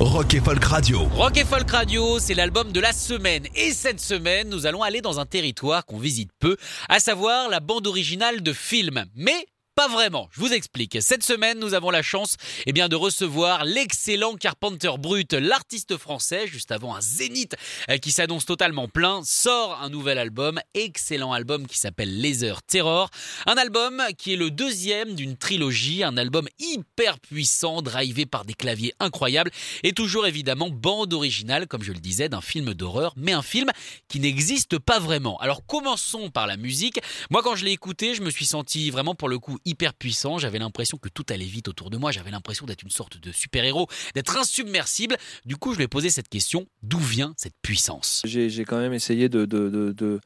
Rock et Folk Radio. Rock et Folk Radio, c'est l'album de la semaine. Et cette semaine, nous allons aller dans un territoire qu'on visite peu, à savoir la bande originale de films. Mais pas vraiment, je vous explique. Cette semaine, nous avons la chance eh bien, de recevoir l'excellent Carpenter Brut, l'artiste français, juste avant un zénith euh, qui s'annonce totalement plein, sort un nouvel album, excellent album qui s'appelle Laser Terror. Un album qui est le deuxième d'une trilogie, un album hyper puissant, drivé par des claviers incroyables, et toujours évidemment bande originale, comme je le disais, d'un film d'horreur, mais un film qui n'existe pas vraiment. Alors commençons par la musique. Moi, quand je l'ai écouté, je me suis senti vraiment pour le coup hyper puissant. J'avais l'impression que tout allait vite autour de moi. J'avais l'impression d'être une sorte de super-héros, d'être insubmersible. Du coup, je lui ai posé cette question d'où vient cette puissance? J'ai quand même essayé de, de, de,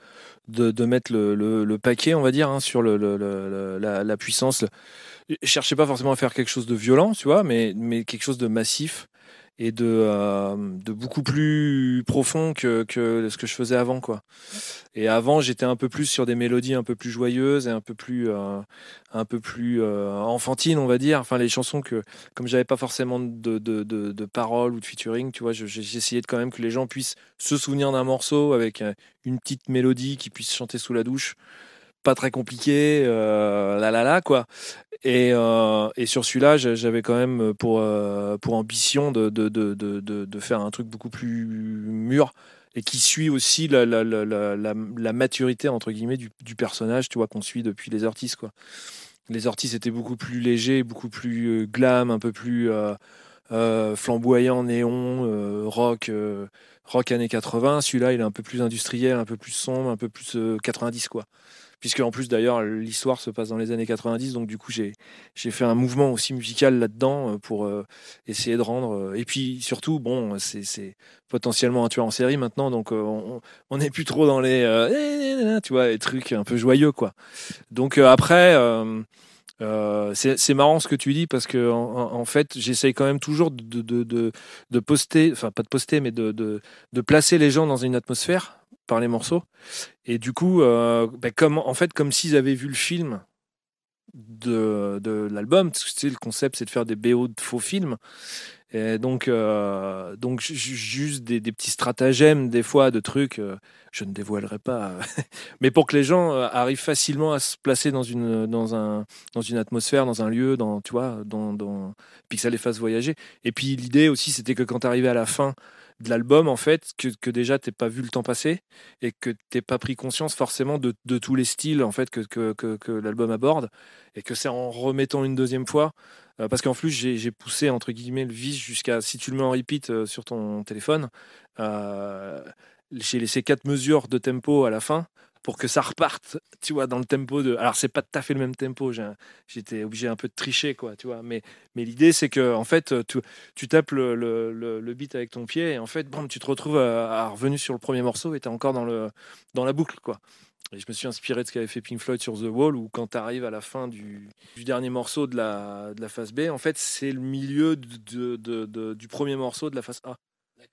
de, de- mettre le, paquet, on va dire, hein, sur la puissance. Je cherchais pas forcément à faire quelque chose de violent, tu vois, mais, mais quelque chose de massif et de, euh, de beaucoup plus profond que, que ce que je faisais avant, quoi. Et avant, j'étais un peu plus sur des mélodies un peu plus joyeuses et un peu plus, euh, un peu plus euh, enfantines, on va dire. Enfin, les chansons que, comme j'avais pas forcément de, de, de, de paroles ou de featuring, tu vois, je- j'ai essayé de quand même que les gens puissent se souvenir d'un morceau avec euh, une petite mélodie qu'ils puissent chanter sous la douche. Pas très compliqué, euh, la la la quoi. Et, euh, et sur celui-là, j'a- j'avais quand même pour, euh, pour ambition de, de, de, de, faire un truc beaucoup plus mûr et qui suit aussi la, la, la, la, la- maturité entre guillemets du, du personnage, tu vois, qu'on suit depuis les Ortiz quoi. Les Ortiz étaient beaucoup plus légers, beaucoup plus euh, glam, un peu plus flamboyant, néon, rock, rock années 80. Celui-là, il est un peu plus industriel, un peu plus sombre, un peu plus euh, 90 quoi. Puisque en plus d'ailleurs l'histoire se passe dans les années 90, donc du coup j'ai fait un mouvement aussi musical là-dedans euh, pour euh, essayer de rendre. euh, et puis surtout, bon, c'est c'est potentiellement un tueur en série maintenant, donc on n'est plus trop dans les euh, tu vois les trucs un peu joyeux quoi. Donc après. euh, c'est marrant ce que tu dis parce que en, fait j'essaye quand même toujours de, de, de, de poster, enfin pas de poster mais de placer les gens dans une atmosphère par les morceaux. Et du coup euh, ben, comme en fait comme s'ils avaient vu le film de, de l'album parce que tu sais, le concept c'est de faire des BO de faux films. Et donc euh, donc ju- ju- juste des, petits stratagèmes des fois de trucs euh, je ne dévoilerai pas mais pour que les gens arrivent facilement à se placer dans une dans un dans une atmosphère dans un lieu dans tu vois dans, dans puis que ça les fasse voyager. Et puis l'idée aussi c'était que quand tu arrivais à la fin de l'album en fait que, que déjà t'es pas vu le temps passer et que t'es pas pris conscience forcément de, de tous les styles en fait que, que, que, l'album aborde et que c'est en remettant une deuxième fois euh, parce qu'en plus j'ai poussé entre guillemets le vis jusqu'à si tu le mets en repeat euh, sur ton téléphone euh, j'ai laissé quatre mesures de tempo à la fin pour que ça reparte, tu vois, dans le tempo de. Alors c'est pas tout à fait le même tempo. J'étais obligé un peu de tricher, quoi, tu vois. Mais, mais l'idée c'est que en fait, tu, tu tapes le, le, le- le beat avec ton pied et en fait, bon, tu te retrouves à, à revenu sur le premier morceau et t'es encore dans le dans la boucle, quoi. Et je me suis inspiré de ce qu'avait fait Pink Floyd sur The Wall, où quand tu arrives à la fin du, du dernier morceau de la, de la phase B, en fait, c'est le milieu de, de- de- du premier morceau de la phase A.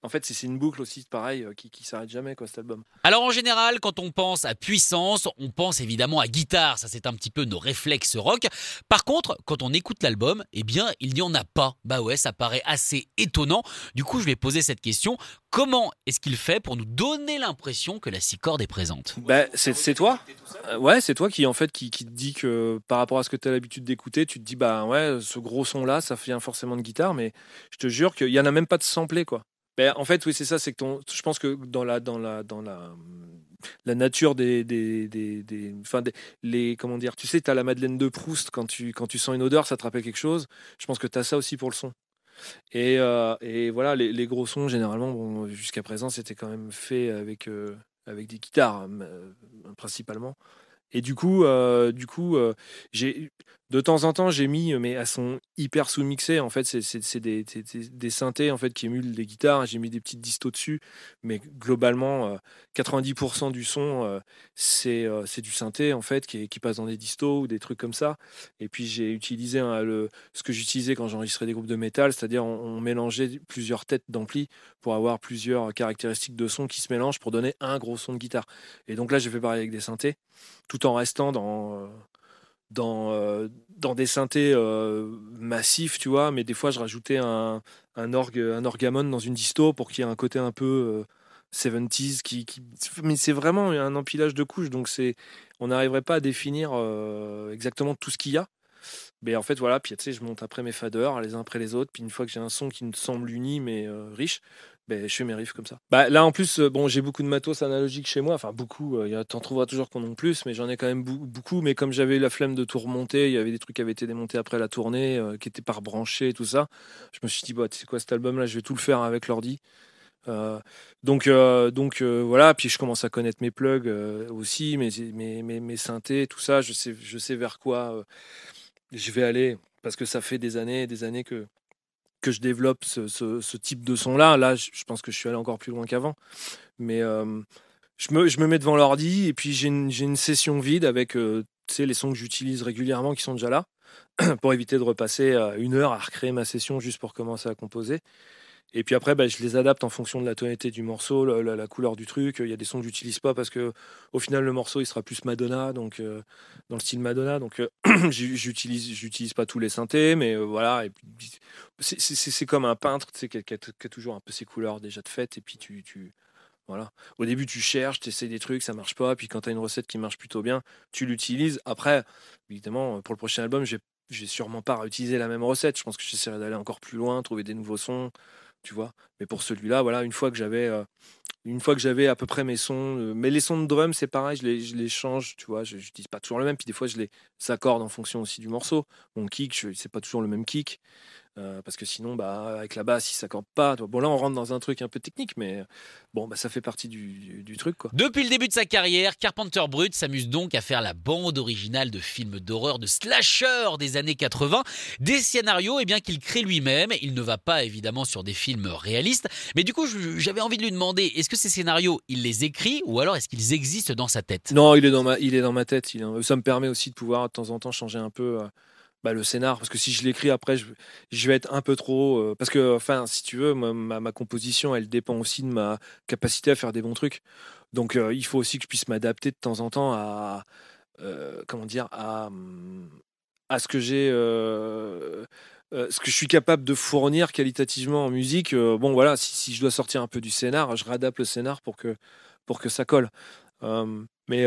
En fait, c'est une boucle aussi, pareil, euh, qui, qui s'arrête jamais, quoi, cet album. Alors en général, quand on pense à puissance, on pense évidemment à guitare, ça c'est un petit peu nos réflexes rock. Par contre, quand on écoute l'album, eh bien, il n'y en a pas. Bah ouais, ça paraît assez étonnant. Du coup, je vais poser cette question. Comment est-ce qu'il fait pour nous donner l'impression que la six cordes est présente? Bah, c'est toi? Euh, Ouais, c'est toi qui en fait qui, qui te dit que par rapport à ce que tu as l'habitude d'écouter, tu te dis bah ouais, ce gros son là, ça vient forcément de guitare, mais je te jure qu'il y en a même pas de samplé quoi. Ben, en fait, oui, c'est ça, c'est que ton, je pense que dans la dans la dans la la nature des des, des, des- enfin les comment dire, tu sais, tu as la Madeleine de Proust quand tu quand tu sens une odeur, ça te rappelle quelque chose. Je pense que tu as ça aussi pour le son. Et, euh, et voilà, les, gros sons, généralement, bon, jusqu'à présent, c'était quand même fait avec, euh, avec des guitares, euh, principalement. Et du coup, du coup euh, j'ai De temps en temps, j'ai mis, mais elles sont hyper sous-mixées. En fait, c'est- des, des- des- synthés en fait, qui émulent des guitares. J'ai mis des petites distos dessus. Mais globalement, euh, 90% du son, euh, c'est euh, du synthé en fait, qui, qui passe dans des distos ou des trucs comme ça. Et puis, j'ai utilisé hein, le, ce que j'utilisais quand j'enregistrais des groupes de métal, c'est-à-dire on, on mélangeait plusieurs têtes d'ampli pour avoir plusieurs caractéristiques de son qui se mélangent pour donner un gros son de guitare. Et donc là, j'ai fait pareil avec des synthés, tout en restant dans, euh, dans, euh, dans des synthés euh, massifs, tu vois, mais des fois, je rajoutais un, orgue, un orgamon dans une disto pour qu'il y ait un côté un peu euh, 70s. Qui, qui- Mais c'est vraiment un empilage de couches, donc c'est on n'arriverait pas à définir euh, exactement tout ce qu'il y a. Mais en fait, voilà, puis tu sais, je monte après mes faders, les uns après les autres, puis une fois que j'ai un son qui me semble uni mais riche, ben, je fais mes riffs comme ça. Bah, là, en plus, euh, bon, j'ai beaucoup de matos analogique chez moi, enfin beaucoup, euh, t'en trouveras toujours qu'on en plus, mais j'en ai quand même beaucoup. Mais comme j'avais eu la flemme de tout remonter, il y avait des trucs qui avaient été démontés après la tournée, euh, qui étaient pas rebranchés et tout ça, je me suis dit, bah, tu sais quoi, cet album-là, je vais tout le faire avec l'ordi. Euh, donc, donc voilà, puis je commence à connaître mes plugs aussi, mes, mes, mes, mes synthés, tout ça, je sais, je sais vers quoi je vais aller, parce que ça fait des années et des années que, que je développe ce, ce- type de son-là. Là, je pense que je suis allé encore plus loin qu'avant. Mais euh, je, me, je me mets devant l'ordi et puis j'ai une, une session vide avec euh, les sons que j'utilise régulièrement qui sont déjà là, pour éviter de repasser euh, une heure à recréer ma session juste pour commencer à composer. Et puis après, bah, je les adapte en fonction de la tonalité du morceau, la, couleur du truc. Il y a des sons que j'utilise pas parce que au final, le morceau il sera plus Madonna, donc euh, dans le style Madonna. Donc euh, j'u- j'utilise, j'utilise pas tous les synthés, mais euh, voilà. Et puis c'est- c'est c'est- comme un peintre, tu sais, qui a toujours un peu ses couleurs déjà de fait. Et puis tu, tu voilà. Au début, tu cherches, tu essaies des trucs, ça marche pas. Puis quand tu as une recette qui marche plutôt bien, tu l'utilises. Après, évidemment, pour le prochain album, j'ai j'ai sûrement pas réutilisé la même recette. Je pense que j'essaierai d'aller encore plus loin, trouver des nouveaux sons, tu vois. Mais pour celui-là, voilà, une fois que j'avais, euh, une fois que j'avais à peu près mes sons, euh, mais les sons de drum, c'est pareil, je les, je les change, tu vois. Je n'utilise pas toujours le même. Puis des fois, je les accorde en fonction aussi du morceau. Mon kick, c'est pas toujours le même kick. Euh, parce que sinon, bah, avec la basse, il s'accorde pas. Bon, là, on rentre dans un truc un peu technique, mais bon, bah, ça fait partie du, truc, quoi. Depuis le début de sa carrière, Carpenter Brut s'amuse donc à faire la bande originale de films d'horreur, de slasher des années 80, des scénarios eh bien qu'il crée lui-même. Il ne va pas évidemment sur des films réalistes, mais du coup j'avais envie de lui demander est-ce que ces scénarios il les écrit ou alors est-ce qu'ils existent dans sa tête? Non, il est dans ma, il est dans ma tête. il ça me permet aussi de pouvoir de temps en temps changer un peu euh, bah, le scénar, parce que si je l'écris après, je, vais être un peu trop. euh, parce que, enfin, si tu veux, ma, composition, elle dépend aussi de ma capacité à faire des bons trucs. Donc, euh, il faut aussi que je puisse m'adapter de temps en temps à, euh, comment dire, à, à ce que j'ai. ce que je suis capable de fournir qualitativement en musique, bon voilà, si, je dois sortir un peu du scénar, je réadapte le scénar pour que, pour que ça colle. Mais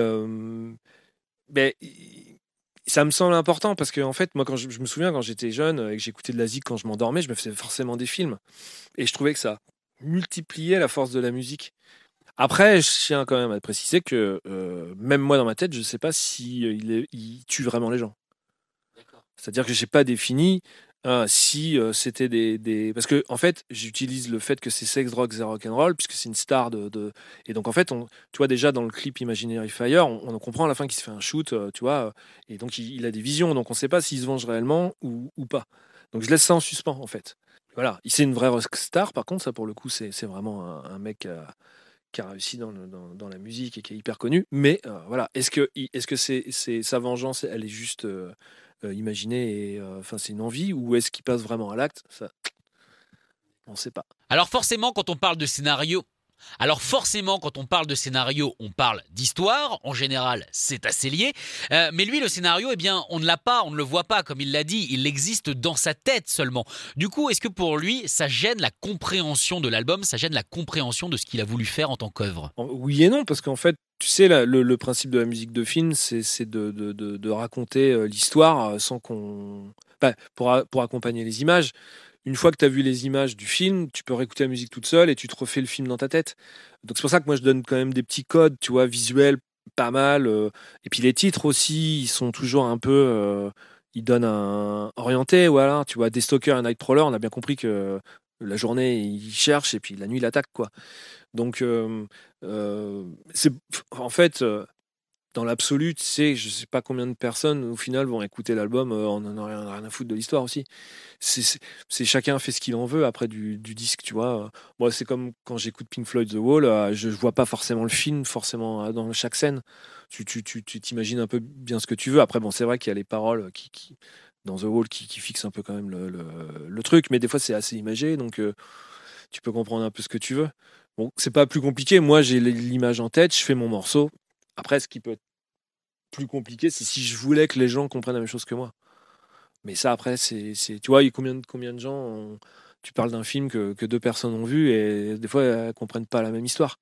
ça me semble important parce que en fait, moi, quand je, je me souviens quand j'étais jeune et que j'écoutais de la zik quand je m'endormais, je me faisais forcément des films et je trouvais que ça multipliait la force de la musique. Après, je tiens quand même à préciser que euh, même moi dans ma tête, je ne sais pas si euh, il, est- il tue vraiment les gens. C'est-à-dire que j'ai pas défini euh, si euh, c'était des, parce que en fait j'utilise le fait que c'est sex drugs et rock and roll puisque c'est une star de, et donc en fait on tu vois déjà dans le clip Imaginary Fire on, on en comprend à la fin qu'il se fait un shoot euh, tu vois euh, et donc il, a des visions donc on sait pas s'il se venge réellement ou, pas. Donc je laisse ça en suspens en fait. Voilà. C'est une vraie rock star par contre ça pour le coup c'est vraiment un, mec qui a réussi dans, la musique et qui est hyper connu. Mais voilà. Est-ce que est-ce que c'est c'est sa vengeance elle est juste euh, imaginée et euh, enfin c'est une envie ou est-ce qu'il passe vraiment à l'acte? Ça on sait pas Alors forcément, quand on parle de scénario, alors forcément, quand on parle de scénario, on parle d'histoire. En général, c'est assez lié. Euh, mais lui, le scénario, eh bien, on ne l'a pas, on ne le voit pas, comme il l'a dit. Il existe dans sa tête seulement. Du coup, est-ce que pour lui, ça gêne la compréhension de l'album, ça gêne la compréhension de ce qu'il a voulu faire en tant qu'œuvre? Oui et non, parce qu'en fait, tu sais, le, principe de la musique de film, c'est de, raconter euh, l'histoire euh, sans qu'on. Pour, accompagner les images. Une fois que tu as vu les images du film, tu peux réécouter la musique toute seule et tu te refais le film dans ta tête. Donc c'est pour ça que moi je donne quand même des petits codes, tu vois, visuels, pas mal. euh, et puis les titres aussi, ils sont toujours un peu. ils donnent un orienté, voilà. Tu vois, des stalkers et Nightcrawler, on a bien compris que la journée, il cherche et puis la nuit, il attaque, quoi. Donc, euh, euh, c'est en fait, euh, dans l'absolu, tu sais, je sais pas combien de personnes au final vont écouter l'album, euh, on en a rien, à foutre de l'histoire aussi. C'est- chacun fait ce qu'il en veut après du, disque, tu vois. Moi, c'est comme quand j'écoute Pink Floyd The Wall, euh, je vois pas forcément le film, forcément dans chaque scène. Tu tu- tu- tu t'imagines un peu bien ce que tu veux. Après, bon, c'est vrai qu'il y a les paroles qui, qui- dans The Wall qui, fixent un peu quand même le, truc, mais des fois c'est assez imagé, donc euh, tu peux comprendre un peu ce que tu veux. Bon, c'est pas plus compliqué. Moi, j'ai l'image en tête, je fais mon morceau. Après, ce qui peut être plus compliqué, c'est si je voulais que les gens comprennent la même chose que moi. Mais ça, après, c'est, tu vois, il y a combien, de- gens, tu parles d'un film que, deux personnes ont vu et des fois, elles comprennent pas la même histoire.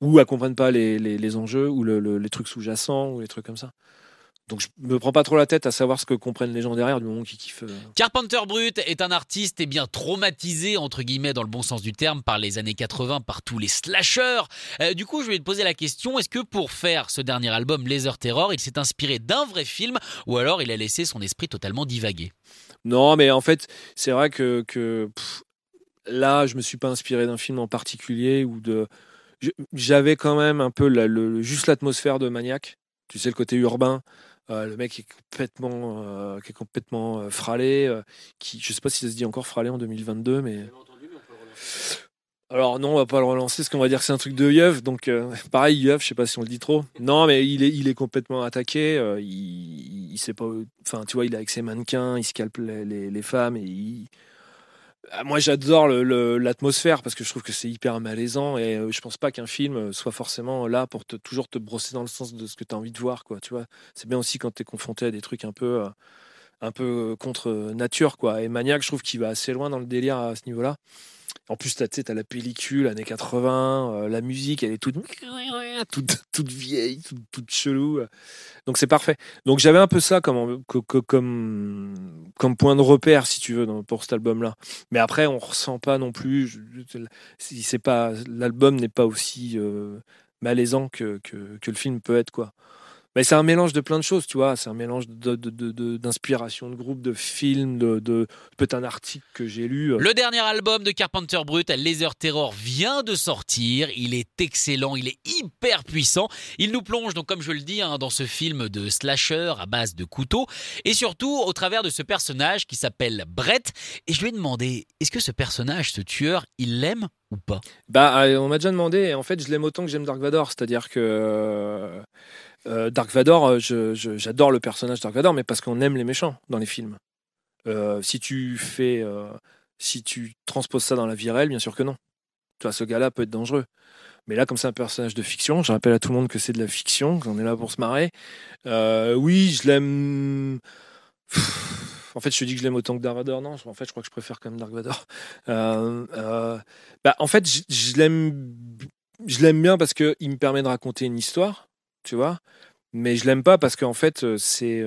Ou elles comprennent pas les, enjeux ou le- le- les trucs sous-jacents ou les trucs comme ça. Donc, je me prends pas trop la tête à savoir ce que comprennent les gens derrière du moment qu'ils kiffent. euh. Carpenter Brut est un artiste eh bien traumatisé entre guillemets dans le bon sens du terme par les années 80 par tous les slashers. Euh, du coup, je vais te poser la question est-ce que pour faire ce dernier album Laser Terror, il s'est inspiré d'un vrai film ou alors il a laissé son esprit totalement divaguer Non, mais en fait, c'est vrai que, que, pff, là, je me suis pas inspiré d'un film en particulier ou de. J'avais quand même un peu la- le, juste l'atmosphère de Maniac. Tu sais, le côté urbain. Euh, le mec est complètement, euh, qui est complètement euh, fralé. qui, je sais pas si ça se dit encore fralé en 2022, mais. Alors non, on va pas le relancer parce qu'on va dire que c'est un truc de Yeuf. Donc pareil, Yeuf, je sais pas si on le dit trop. Non, mais il est, il est complètement attaqué. il, il sait pas. Enfin, tu vois, il est avec ses mannequins, il scalpe les, les, les femmes et il. Ah, Moi, j'adore l'atmosphère parce que je trouve que c'est hyper malaisant et euh, je pense pas qu'un film soit forcément là pour te, toujours te brosser dans le sens de ce que tu as envie de voir, quoi. Tu vois, c'est bien aussi quand tu es confronté à des trucs un peu, euh, un peu contre nature, quoi. Et Maniac, je trouve qu'il va assez loin dans le délire à ce niveau-là. En plus, tu as, la pellicule, années 80, euh, la musique, elle est toute, toute, toute vieille, toute, toute chelou. Donc c'est parfait. Donc j'avais un peu ça comme, co- co- comme, point de repère, si tu veux, pour cet album-là. Mais après, on ressent pas non plus. L'album n'est pas aussi euh, malaisant que, que, que le film peut être, quoi. Mais c'est un mélange de plein de choses, tu vois. C'est un mélange de- de- de- de- d'inspiration de, groupe, de films, de, peut-être un article que j'ai lu. euh, Le dernier album de Carpenter Brut, Laser Terror, vient de sortir. Il est excellent, il est hyper puissant. Il nous plonge, donc comme je le dis, hein, dans ce film de slasher à base de couteaux. Et surtout, au travers de ce personnage qui s'appelle Brett. Et je lui ai demandé, est-ce que ce personnage, ce tueur, il l'aime ou pas? Bah, euh, on m'a déjà demandé, et en fait, je l'aime autant que j'aime Dark Vador. C'est-à-dire que euh, Dark Vador, euh, j'adore le personnage Dark Vador, mais parce qu'on aime les méchants dans les films. Euh, si tu fais, si tu transposes ça dans la vie réelle, bien sûr que non. Tu vois, ce gars-là peut être dangereux. Mais là, comme c'est un personnage de fiction, je rappelle à tout le monde que c'est de la fiction, qu'on est là pour se marrer. Oui, je l'aime. En fait, je te dis que je l'aime autant que Dark Vador. Non, en fait, je crois que je préfère quand même Dark Vador. Bah, en fait, je, je l'aime, je l'aime bien parce que il me permet de raconter une histoire, tu vois? Mais je l'aime pas parce qu'en fait, c'est,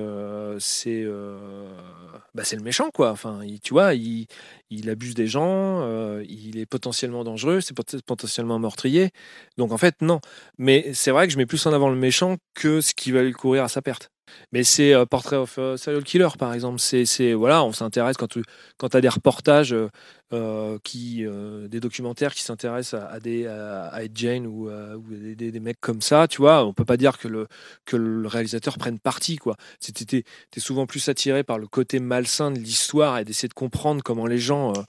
bah, c'est le méchant, quoi. Enfin, il- tu vois, il, il abuse des gens, il est potentiellement dangereux, c'est pot- potentiellement meurtrier. Donc en fait, non. Mais c'est vrai que je mets plus en avant le méchant que ce qui va courir à sa perte. Mais c'est euh, Portrait of a Serial Killer, par exemple. C'est, voilà, on s'intéresse quand tu as des reportages euh, euh, euh, des documentaires qui s'intéressent à, à des Jane ou, euh, des, mecs comme ça, tu vois, on peut pas dire que le réalisateur prenne parti, quoi. C'était souvent plus attiré par le côté malsain de l'histoire et d'essayer de comprendre comment les gens euh,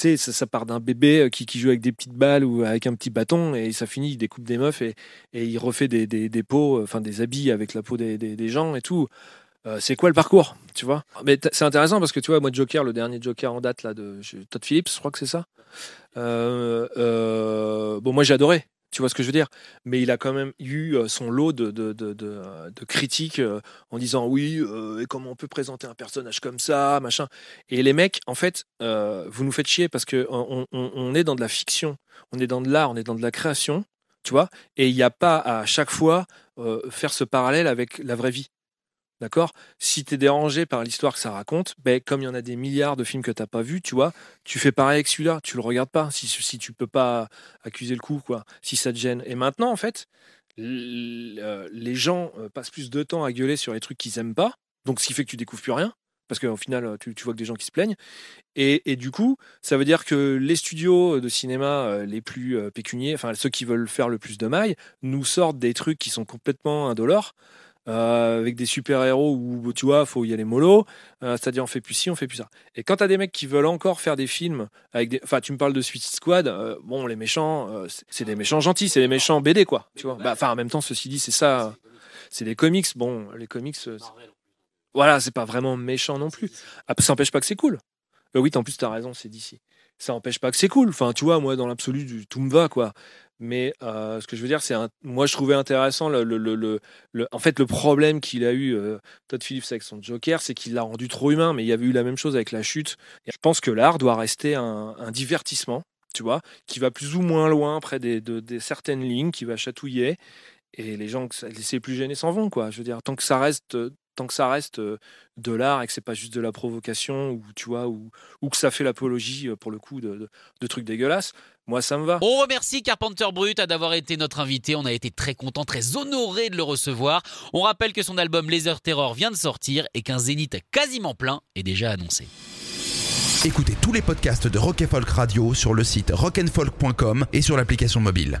sais, ça, part d'un bébé euh, qui, joue avec des petites balles ou avec un petit bâton et ça finit, il découpe des meufs et, il refait des, peaux, enfin des habits avec la peau des, gens et tout. Euh, c'est quoi le parcours, tu vois? Mais c'est intéressant parce que tu vois, moi, Joker, le dernier Joker en date là de Todd Phillips, je crois que c'est ça. Euh, bon, moi, j'ai adoré. Tu vois ce que je veux dire? Mais il a quand même eu son lot de, de, de, critiques en disant oui, et comment on peut présenter un personnage comme ça, machin? Et les mecs, en fait, vous nous faites chier parce que on, on- est dans de la fiction, on est dans de l'art, on est dans de la création, tu vois? Et il n'y a pas à chaque fois faire ce parallèle avec la vraie vie. D'accord? Si tu es dérangé par l'histoire que ça raconte, ben, comme il y en a des milliards de films que tu n'as pas vus, tu vois, tu fais pareil avec celui-là, tu le regardes pas, si, si tu peux pas accuser le coup, quoi, si ça te gêne. Et maintenant, en fait, euh, les gens euh, passent plus de temps à gueuler sur les trucs qu'ils aiment pas, donc ce qui fait que tu découvres plus rien. parce qu'au final, tu, tu vois que des gens qui se plaignent. Et, et du coup, ça veut dire que les studios de cinéma euh, les plus euh, pécuniers, enfin ceux qui veulent faire le plus de mailles, nous sortent des trucs qui sont complètement indolores. Euh, avec des super-héros où tu vois, faut y aller mollo, euh, c'est-à-dire on fait plus ci, on fait plus ça. Et quand t'as des mecs qui veulent encore faire des films avec des. Enfin, tu me parles de Suicide Squad, euh, bon, les méchants, euh, c'est- des méchants gentils, c'est des méchants BD, quoi. Tu vois. Bah, Enfin, en même temps, ceci dit, c'est ça. C'est des comics. Bon, les comics. voilà, c'est pas vraiment méchant non plus. Ah, ça n'empêche pas que c'est cool. Euh, oui, en plus, t'as raison, c'est d'ici. Ça n'empêche pas que c'est cool. Enfin, tu vois, moi, dans l'absolu, tout me va, quoi. Mais euh, ce que je veux dire, c'est un... moi, je trouvais intéressant le, le, le, le- en fait le problème qu'il a eu euh, Todd Phillips avec son Joker, c'est qu'il l'a rendu trop humain. Mais il y avait eu la même chose avec la chute. Je pense que l'art doit rester un, un divertissement, tu vois, qui va plus ou moins loin près des, de, des certaines lignes, qui va chatouiller. Et les gens, les plus gênés s'en vont, quoi. Je veux dire, tant que ça reste, tant que ça reste euh, de l'art et que c'est pas juste de la provocation ou tu vois, ou, ou que ça fait l'apologie pour le coup de, de trucs dégueulasses, moi ça me va. On remercie Carpenter Brut d'avoir été notre invité. On a été très content, très honoré de le recevoir. On rappelle que son album Laser Terror vient de sortir et qu'un zénith quasiment plein est déjà annoncé. Écoutez tous les podcasts de Rock Folk Radio sur le site rockandfolk.com et sur l'application mobile.